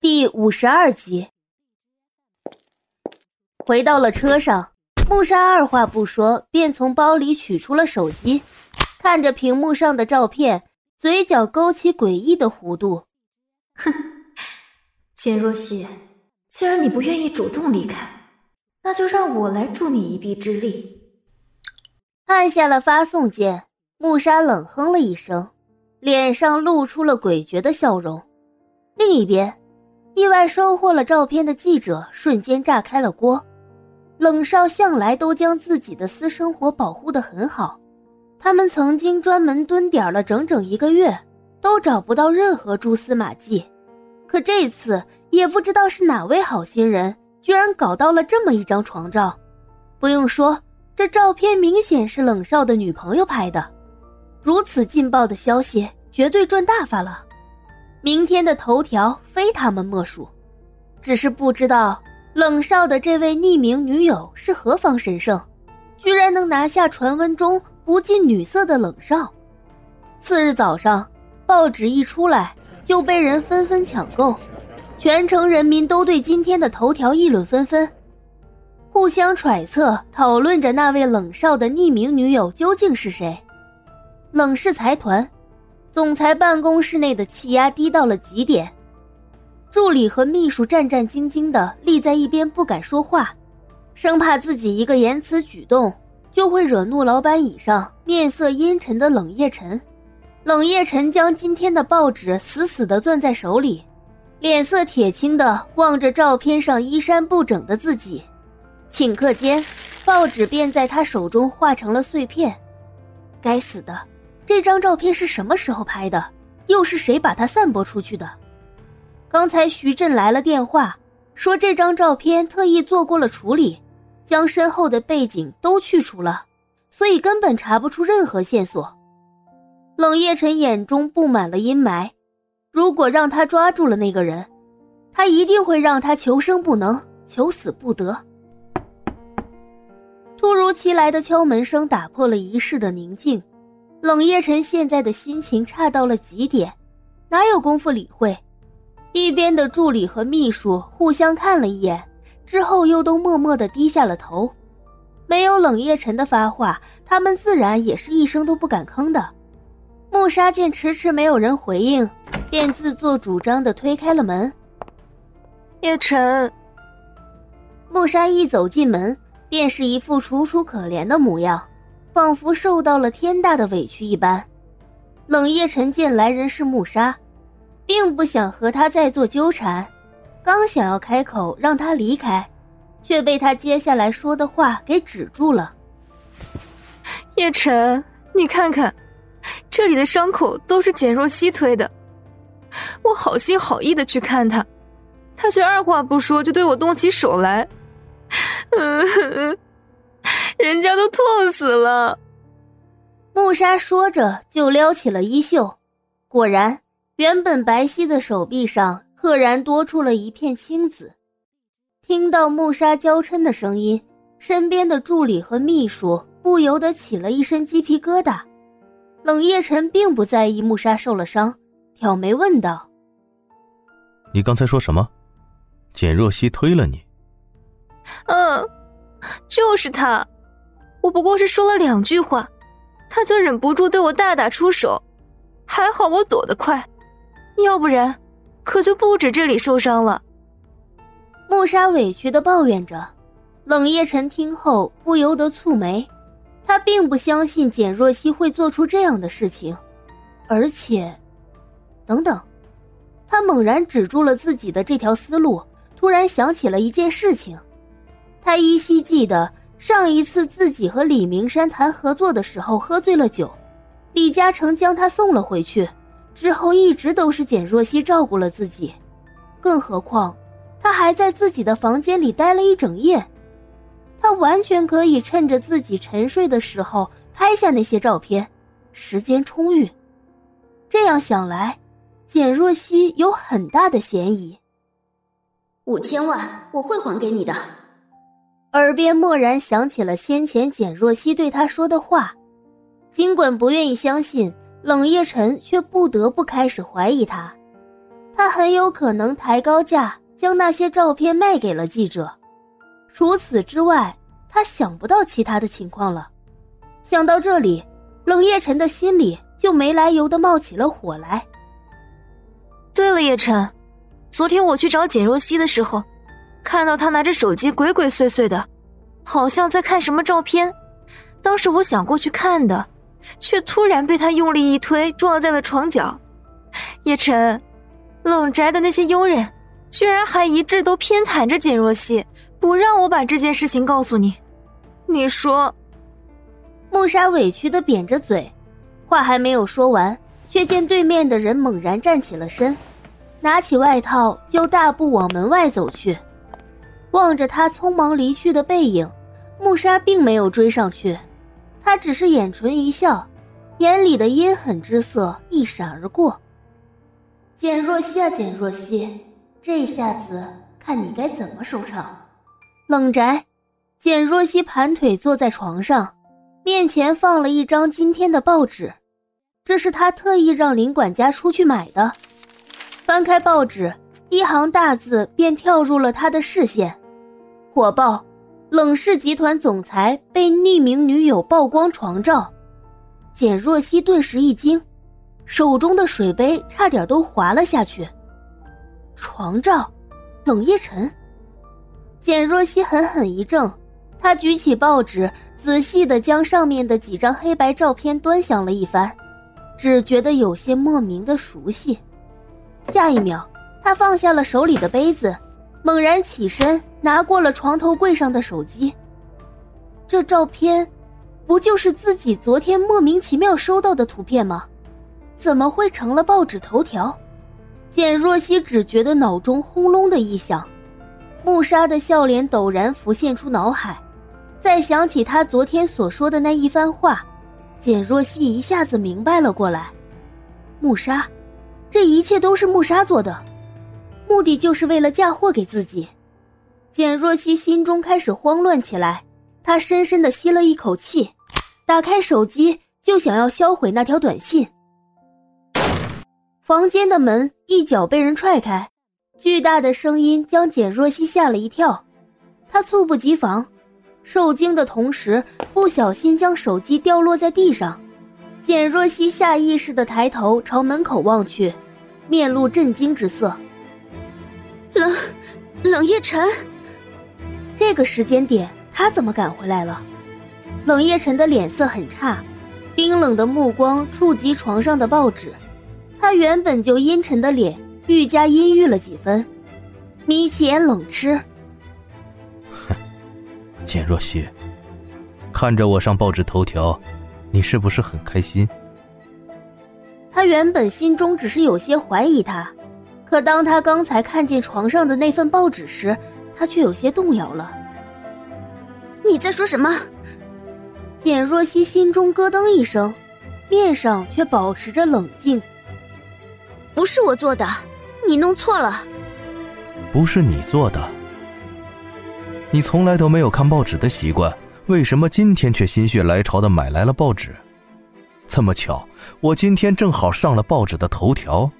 第五十二集，回到了车上，穆莎二话不说，便从包里取出了手机，看着屏幕上的照片，嘴角勾起诡异的弧度。哼，简若曦，既然你不愿意主动离开，那就让我来助你一臂之力。按下了发送键，穆莎冷哼了一声，脸上露出了诡谲的笑容。另一边。意外收获了照片的记者瞬间炸开了锅。冷少向来都将自己的私生活保护的很好，他们曾经专门蹲点了整整一个月，都找不到任何蛛丝马迹。可这次也不知道是哪位好心人，居然搞到了这么一张床照。不用说，这照片明显是冷少的女朋友拍的。如此劲爆的消息，绝对赚大发了。明天的头条非他们莫属，只是不知道冷少的这位匿名女友是何方神圣，居然能拿下传闻中不近女色的冷少。次日早上，报纸一出来就被人纷纷抢购，全城人民都对今天的头条议论纷纷，互相揣测讨论着那位冷少的匿名女友究竟是谁。冷氏财团。总裁办公室内的气压低到了极点，助理和秘书战战兢兢的立在一边，不敢说话，生怕自己一个言辞举动就会惹怒老板。椅上面色阴沉的冷夜晨，冷夜晨将今天的报纸死死的攥在手里，脸色铁青的望着照片上衣衫不整的自己，顷刻间，报纸便在他手中化成了碎片。该死的！这张照片是什么时候拍的？又是谁把它散播出去的？刚才徐振来了电话，说这张照片特意做过了处理，将身后的背景都去除了，所以根本查不出任何线索。冷夜晨眼中布满了阴霾，如果让他抓住了那个人，他一定会让他求生不能，求死不得。突如其来的敲门声打破了一世的宁静。冷夜晨现在的心情差到了极点，哪有功夫理会？一边的助理和秘书互相看了一眼，之后又都默默的低下了头。没有冷夜晨的发话，他们自然也是一声都不敢吭的。穆沙见迟迟没有人回应，便自作主张的推开了门。叶晨，穆沙一走进门，便是一副楚楚可怜的模样。仿佛受到了天大的委屈一般，冷夜晨见来人是穆沙，并不想和他再做纠缠，刚想要开口让他离开，却被他接下来说的话给止住了。叶晨，你看看，这里的伤口都是简若曦推的，我好心好意的去看他，他却二话不说就对我动起手来，嗯。人家都痛死了。木沙说着，就撩起了衣袖，果然，原本白皙的手臂上赫然多出了一片青紫。听到木沙娇嗔的声音，身边的助理和秘书不由得起了一身鸡皮疙瘩。冷夜晨并不在意木沙受了伤，挑眉问道：“你刚才说什么？简若曦推了你？”“嗯，就是他。”我不过是说了两句话，他就忍不住对我大打出手，还好我躲得快，要不然可就不止这里受伤了。穆莎委屈的抱怨着，冷夜晨听后不由得蹙眉，他并不相信简若曦会做出这样的事情，而且，等等，他猛然止住了自己的这条思路，突然想起了一件事情，他依稀记得。上一次自己和李明山谈合作的时候喝醉了酒，李嘉诚将他送了回去，之后一直都是简若曦照顾了自己，更何况他还在自己的房间里待了一整夜，他完全可以趁着自己沉睡的时候拍下那些照片，时间充裕。这样想来，简若曦有很大的嫌疑。五千万我会还给你的。耳边蓦然想起了先前简若曦对他说的话，尽管不愿意相信，冷夜晨却不得不开始怀疑他。他很有可能抬高价将那些照片卖给了记者。除此之外，他想不到其他的情况了。想到这里，冷夜晨的心里就没来由的冒起了火来。对了，叶晨，昨天我去找简若曦的时候，看到他拿着手机鬼鬼祟祟的，好像在看什么照片。当时我想过去看的，却突然被他用力一推，撞在了床角。叶晨，冷宅的那些佣人，居然还一致都偏袒着简若曦，不让我把这件事情告诉你。你说？穆莎委屈的扁着嘴，话还没有说完，却见对面的人猛然站起了身，拿起外套就大步往门外走去。望着他匆忙离去的背影，穆莎并没有追上去，她只是眼唇一笑，眼里的阴狠之色一闪而过。简若曦啊，简若曦，这下子看你该怎么收场。冷宅，简若曦盘腿坐在床上。面前放了一张今天的报纸，这是他特意让林管家出去买的。翻开报纸，一行大字便跳入了他的视线：火爆，冷氏集团总裁被匿名女友曝光床照。简若曦顿时一惊，手中的水杯差点都滑了下去。床照，冷夜晨。简若曦狠狠一怔，她举起报纸。仔细的将上面的几张黑白照片端详了一番，只觉得有些莫名的熟悉。下一秒，他放下了手里的杯子，猛然起身，拿过了床头柜上的手机。这照片，不就是自己昨天莫名其妙收到的图片吗？怎么会成了报纸头条？简若曦只觉得脑中轰隆的一响，穆莎的笑脸陡然浮现出脑海。再想起他昨天所说的那一番话，简若曦一下子明白了过来。穆莎，这一切都是穆莎做的，目的就是为了嫁祸给自己。简若曦心中开始慌乱起来，她深深的吸了一口气，打开手机就想要销毁那条短信。房间的门一脚被人踹开，巨大的声音将简若曦吓了一跳，她猝不及防。受惊的同时，不小心将手机掉落在地上。简若曦下意识的抬头朝门口望去，面露震惊之色。冷，冷夜晨，这个时间点他怎么赶回来了？冷夜晨的脸色很差，冰冷的目光触及床上的报纸，他原本就阴沉的脸愈加阴郁了几分，眯起眼冷嗤。简若曦，看着我上报纸头条，你是不是很开心？他原本心中只是有些怀疑他，可当他刚才看见床上的那份报纸时，他却有些动摇了。你在说什么？简若曦心中咯噔一声，面上却保持着冷静。不是我做的，你弄错了。不是你做的。你从来都没有看报纸的习惯，为什么今天却心血来潮的买来了报纸？这么巧，我今天正好上了报纸的头条。